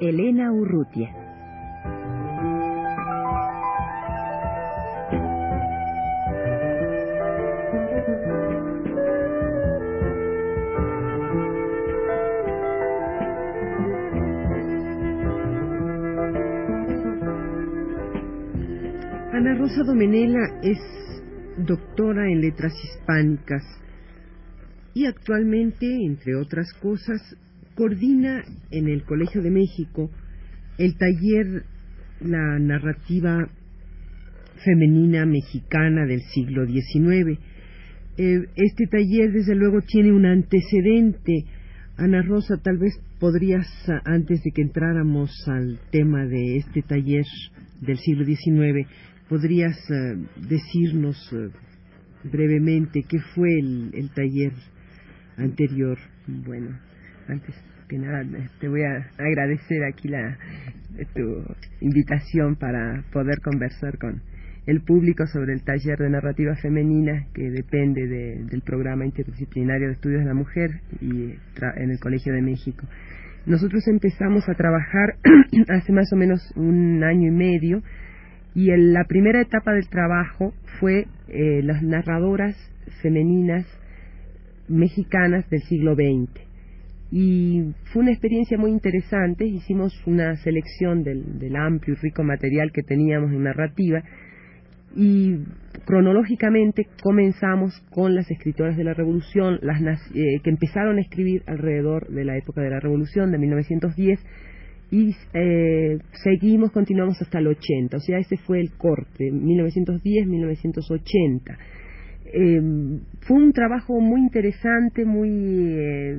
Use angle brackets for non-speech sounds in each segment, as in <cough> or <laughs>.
Elena Urrutia. Ana Rosa Domenela es doctora en letras hispánicas y actualmente, entre otras cosas, coordina en el Colegio de México el taller La narrativa femenina mexicana del siglo XIX. Eh, este taller, desde luego, tiene un antecedente. Ana Rosa, tal vez podrías, antes de que entráramos al tema de este taller del siglo XIX, podrías eh, decirnos eh, brevemente qué fue el, el taller anterior. Bueno, antes que nada te voy a agradecer aquí la tu invitación para poder conversar con el público sobre el taller de narrativa femenina que depende de, del programa interdisciplinario de estudios de la mujer y en el Colegio de México. Nosotros empezamos a trabajar <clears throat> hace más o menos un año y medio y en la primera etapa del trabajo fue eh, las narradoras femeninas mexicanas del siglo XX. Y fue una experiencia muy interesante, hicimos una selección del, del amplio y rico material que teníamos en narrativa y cronológicamente comenzamos con las escritoras de la Revolución, las eh, que empezaron a escribir alrededor de la época de la Revolución, de 1910, y eh, seguimos, continuamos hasta el 80, o sea, ese fue el corte, 1910-1980. Eh, fue un trabajo muy interesante, muy eh,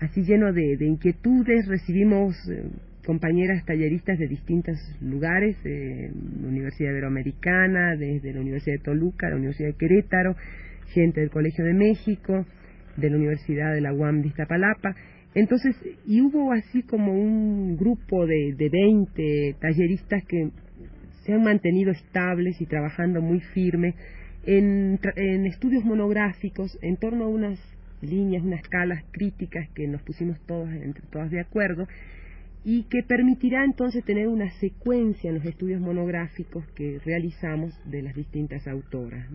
así lleno de, de inquietudes, recibimos eh, compañeras talleristas de distintos lugares, eh, la Universidad Iberoamericana, desde la Universidad de Toluca, la Universidad de Querétaro, gente del Colegio de México, de la Universidad de la UAM de Iztapalapa. Entonces, y hubo así como un grupo de, de 20 talleristas que se han mantenido estables y trabajando muy firme en, en estudios monográficos en torno a unas líneas, unas escalas críticas que nos pusimos todos, entre todas de acuerdo, y que permitirá entonces tener una secuencia en los estudios monográficos que realizamos de las distintas autoras.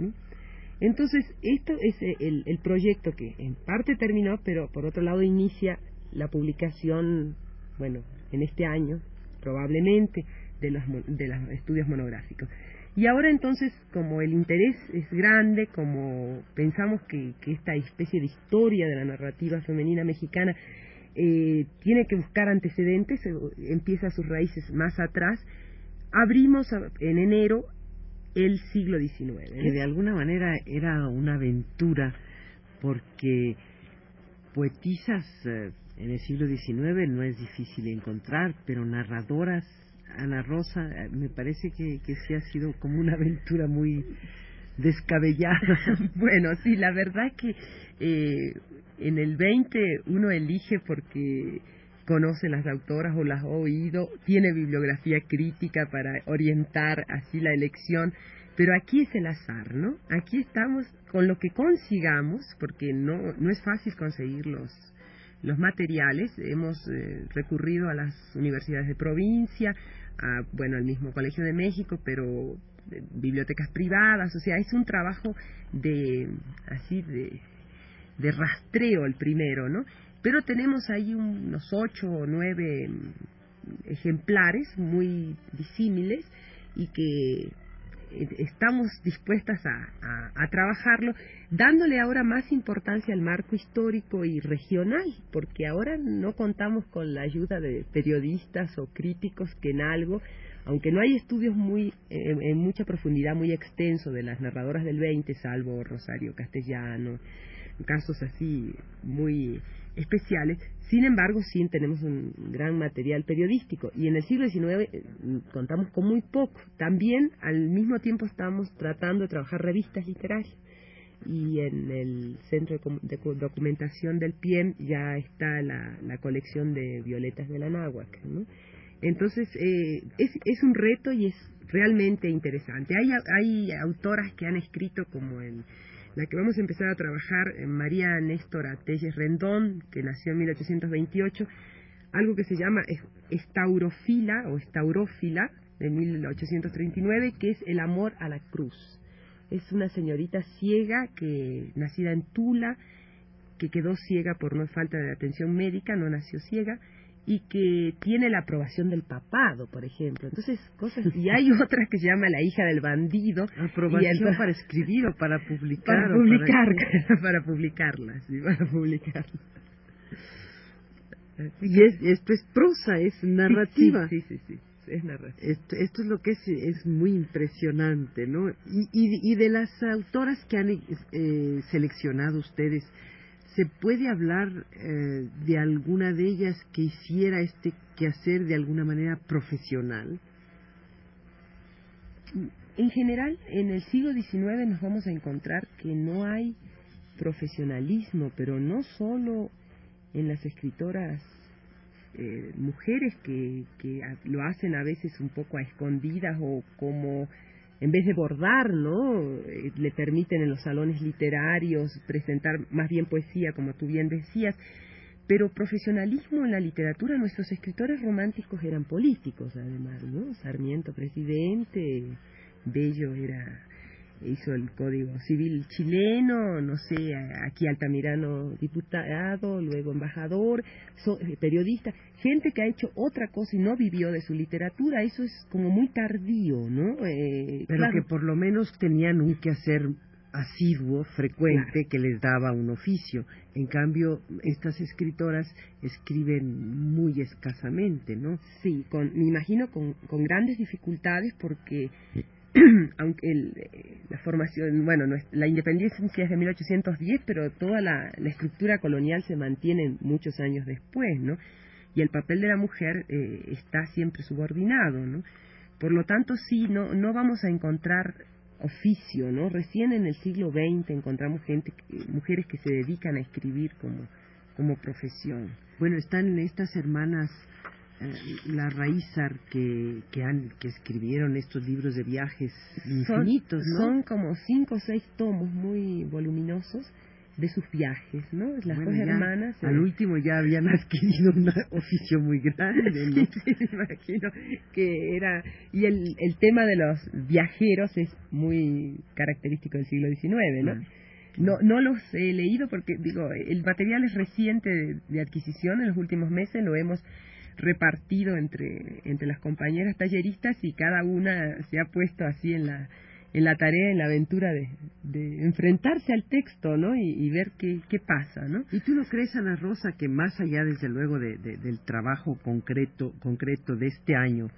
Entonces, esto es el, el, proyecto que en parte terminó, pero por otro lado inicia la publicación, bueno, en este año, probablemente, de los, de los estudios monográficos. Y ahora entonces, como el interés es grande, como pensamos que, que esta especie de historia de la narrativa femenina mexicana eh, tiene que buscar antecedentes, eh, empieza sus raíces más atrás, abrimos en enero el siglo XIX. Que de alguna manera era una aventura, porque poetisas eh, en el siglo XIX no es difícil encontrar, pero narradoras, Ana Rosa, eh, me parece que, que sí ha sido como una aventura muy descabellada. <laughs> bueno, sí, la verdad que eh, en el 20 uno elige porque conoce las autoras o las ha oído, tiene bibliografía crítica para orientar así la elección, pero aquí es el azar, ¿no? Aquí estamos con lo que consigamos, porque no, no es fácil conseguir los, los materiales, hemos eh, recurrido a las universidades de provincia, bueno, al mismo Colegio de México, pero bibliotecas privadas, o sea, es un trabajo de, así, de, de rastreo el primero, ¿no? Pero tenemos ahí unos ocho o nueve ejemplares muy disímiles y que estamos dispuestas a, a, a, trabajarlo, dándole ahora más importancia al marco histórico y regional, porque ahora no contamos con la ayuda de periodistas o críticos que en algo, aunque no hay estudios muy en mucha profundidad, muy extenso de las narradoras del 20, salvo Rosario Castellano, casos así muy especiales. Sin embargo, sí tenemos un gran material periodístico y en el siglo XIX eh, contamos con muy poco. También al mismo tiempo estamos tratando de trabajar revistas literarias y en el centro de, documentación del PIEM ya está la, colección de violetas de la náhuac. Entonces, eh, es, es un reto y es realmente interesante. Hay, hay autoras que han escrito como en la que vamos a empezar a trabajar, eh, María Néstora Telles Rendón, que nació en 1828, algo que se llama estaurofila o estaurófila de 1839, que es el amor a la cruz. Es una señorita ciega que nacida en Tula, que quedó ciega por no falta de atención médica, no nació ciega, y que tiene la aprobación del papado, por ejemplo. Entonces, cosas y hay <laughs> otras que se llama la hija del bandido. Aprobación para escribir o para publicar. Para publicar, <laughs> para, publicarla, sí, para publicarla. Y es, esto es prosa, es narrativa. Sí, sí, sí, es narrativa. Esto, esto, es lo que es, es muy impresionante, ¿no? Y, y, y de las autoras que han eh, seleccionado ustedes, ¿Se puede hablar eh, de alguna de ellas que hiciera este quehacer de alguna manera profesional? En general, en el siglo XIX nos vamos a encontrar que no hay profesionalismo, pero no solo en las escritoras eh, mujeres que, que lo hacen a veces un poco a escondidas o como en vez de bordar, ¿no? Eh, le permiten en los salones literarios presentar más bien poesía, como tú bien decías. Pero profesionalismo en la literatura, nuestros escritores románticos eran políticos, además, ¿no? Sarmiento presidente, Bello era hizo el Código Civil chileno, no sé, aquí Altamirano diputado, luego embajador, eh, periodista, gente que ha hecho otra cosa y no vivió de su literatura, eso es como muy tardío, ¿no? Eh, Pero que por lo menos tenían un quehacer asiduo, frecuente, que les daba un oficio. En cambio, estas escritoras escriben muy escasamente, ¿no? Sí, con, me imagino con, con grandes dificultades porque <clears throat> aunque eh, la formación, bueno, la independencia es de 1810, pero toda la, estructura colonial se mantiene muchos años después, ¿no? Y el papel de la mujer eh, está siempre subordinado, ¿no? Por lo tanto, sí, no, no vamos a encontrar oficio, ¿no? Recién en el siglo XX encontramos gente, mujeres que se dedican a escribir como, como profesión. Bueno, están estas hermanas la Raízar que, que, han, que escribieron estos libros de viajes infinitos, son, ¿no? Son como cinco o seis tomos muy voluminosos de sus viajes, ¿no? Las dos hermanas. Al eh, último ya habían <laughs> adquirido un oficio muy grande, <laughs> ¿no? sí, me imagino que era... Y el, el tema de los viajeros es muy característico del siglo XIX, ¿no? No, no los he leído porque, digo, el material es reciente de adquisición en los últimos meses, lo hemos repartido entre, entre las compañeras talleristas y cada una se ha puesto así en la, en la tarea, en la aventura de, de enfrentarse al texto, ¿no? Y, ver qué, qué pasa, ¿no? ¿Y tú no crees, Ana Rosa, que más allá, desde luego, de, del trabajo concreto, concreto de este año,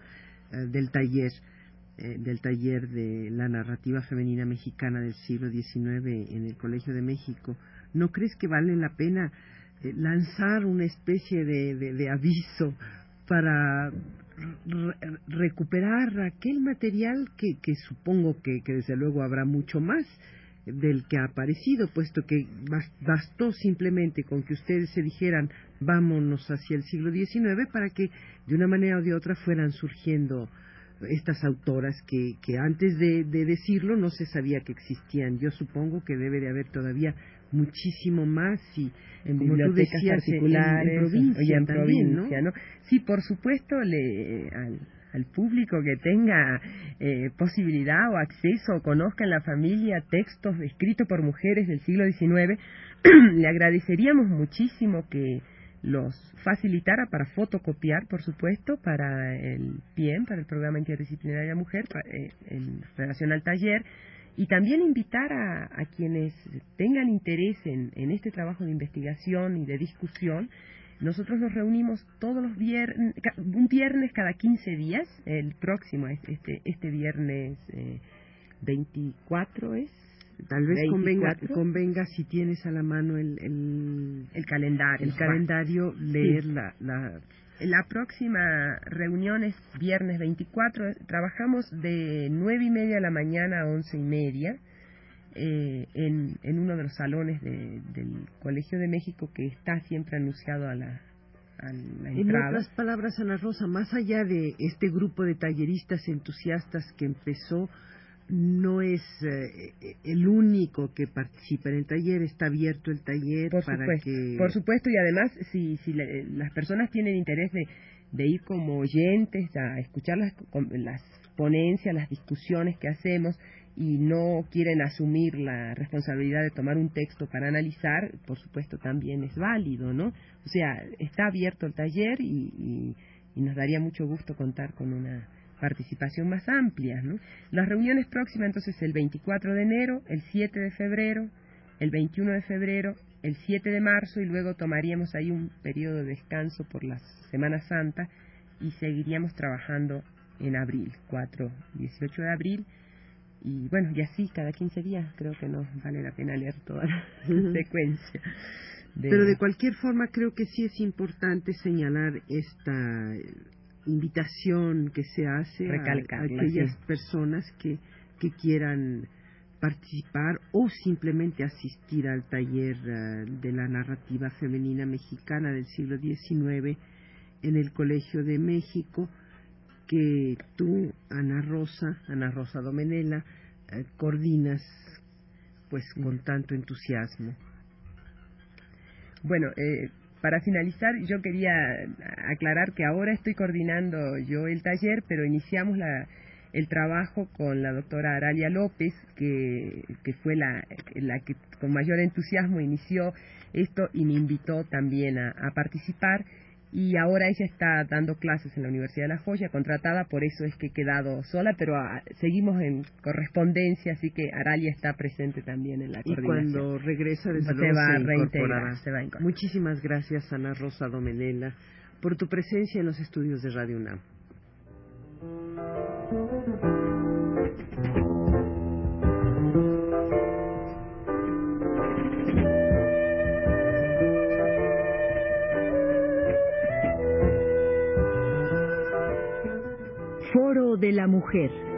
eh, del taller, eh, del taller de la narrativa femenina mexicana del siglo XIX en el Colegio de México, ¿no crees que vale la pena lanzar una especie de, de, aviso para recuperar aquel material que, que supongo que, que, desde luego habrá mucho más del que ha aparecido, puesto que bastó simplemente con que ustedes se dijeran vámonos hacia el siglo XIX para que de una manera o de otra fueran surgiendo estas autoras que, que antes de, de decirlo no se sabía que existían. Yo supongo que debe de haber todavía muchísimo más y en bibliotecas particulares en, provincia, en provincia ¿no? Sí, por supuesto, le, al, al público que tenga eh, posibilidad o acceso o conozca en la familia textos escritos por mujeres del siglo XIX, <clears throat> le agradeceríamos muchísimo que los facilitara para fotocopiar, por supuesto, para el PIEM, para el Programa Interdisciplinaria Mujer, eh, en relación al taller, y también invitar a, quienes tengan interés en, en, este trabajo de investigación y de discusión. Nosotros nos reunimos todos los viernes, un viernes cada 15 días, el próximo es este, este viernes eh, 24 es, Tal vez convenga, convenga si tienes a la mano el, el, calendario. El calendario, leer la, la... La próxima reunión es viernes 24. Trabajamos de nueve y media de la mañana a once y media eh, en, en uno de los salones del Colegio de México que está siempre anunciado a la, en otras palabras, Ana Rosa, más allá de este grupo de talleristas entusiastas que empezó, no es eh, el único que participa en el taller, está abierto el taller por para supuesto, que... Por supuesto, y además, si, si las personas tienen interés de, de, ir como oyentes a escuchar las, las ponencias, las discusiones que hacemos, y no quieren asumir la responsabilidad de tomar un texto para analizar, por supuesto también es válido, ¿no? O sea, está abierto el taller y, nos daría mucho gusto contar con una participación más amplia, ¿no? Las reuniones próximas entonces el 24 de enero, el 7 de febrero, el 21 de febrero, el 7 de marzo y luego tomaríamos ahí un periodo de descanso por la Semana Santa y seguiríamos trabajando en abril, 4, 18 de abril y bueno, y así cada 15 días creo que no vale la pena leer toda la secuencia. Pero de cualquier forma creo que sí es importante señalar esta invitación que se hace a, aquellas personas que, que quieran participar o simplemente asistir al taller eh, de la narrativa femenina mexicana del siglo XIX en el Colegio de México que tú, Ana Rosa, Ana Rosa Domenela, eh, coordinas pues con tanto entusiasmo. Bueno, eh, para finalizar, yo quería aclarar que ahora estoy coordinando yo el taller, pero iniciamos la, el trabajo con la doctora Aralia López, que, que fue la, la que con mayor entusiasmo inició esto y me invitó también a participar y ahora ella está dando clases en la Universidad de La Joya, contratada, por eso es que he quedado sola, pero ah, seguimos en correspondencia, así que Aralia está presente también en la y cuando regresa desde se, va reintegrar, se va a Muchísimas gracias, Ana Rosa Domenela, por tu presencia en los estudios de Radio UNAM. Mujer.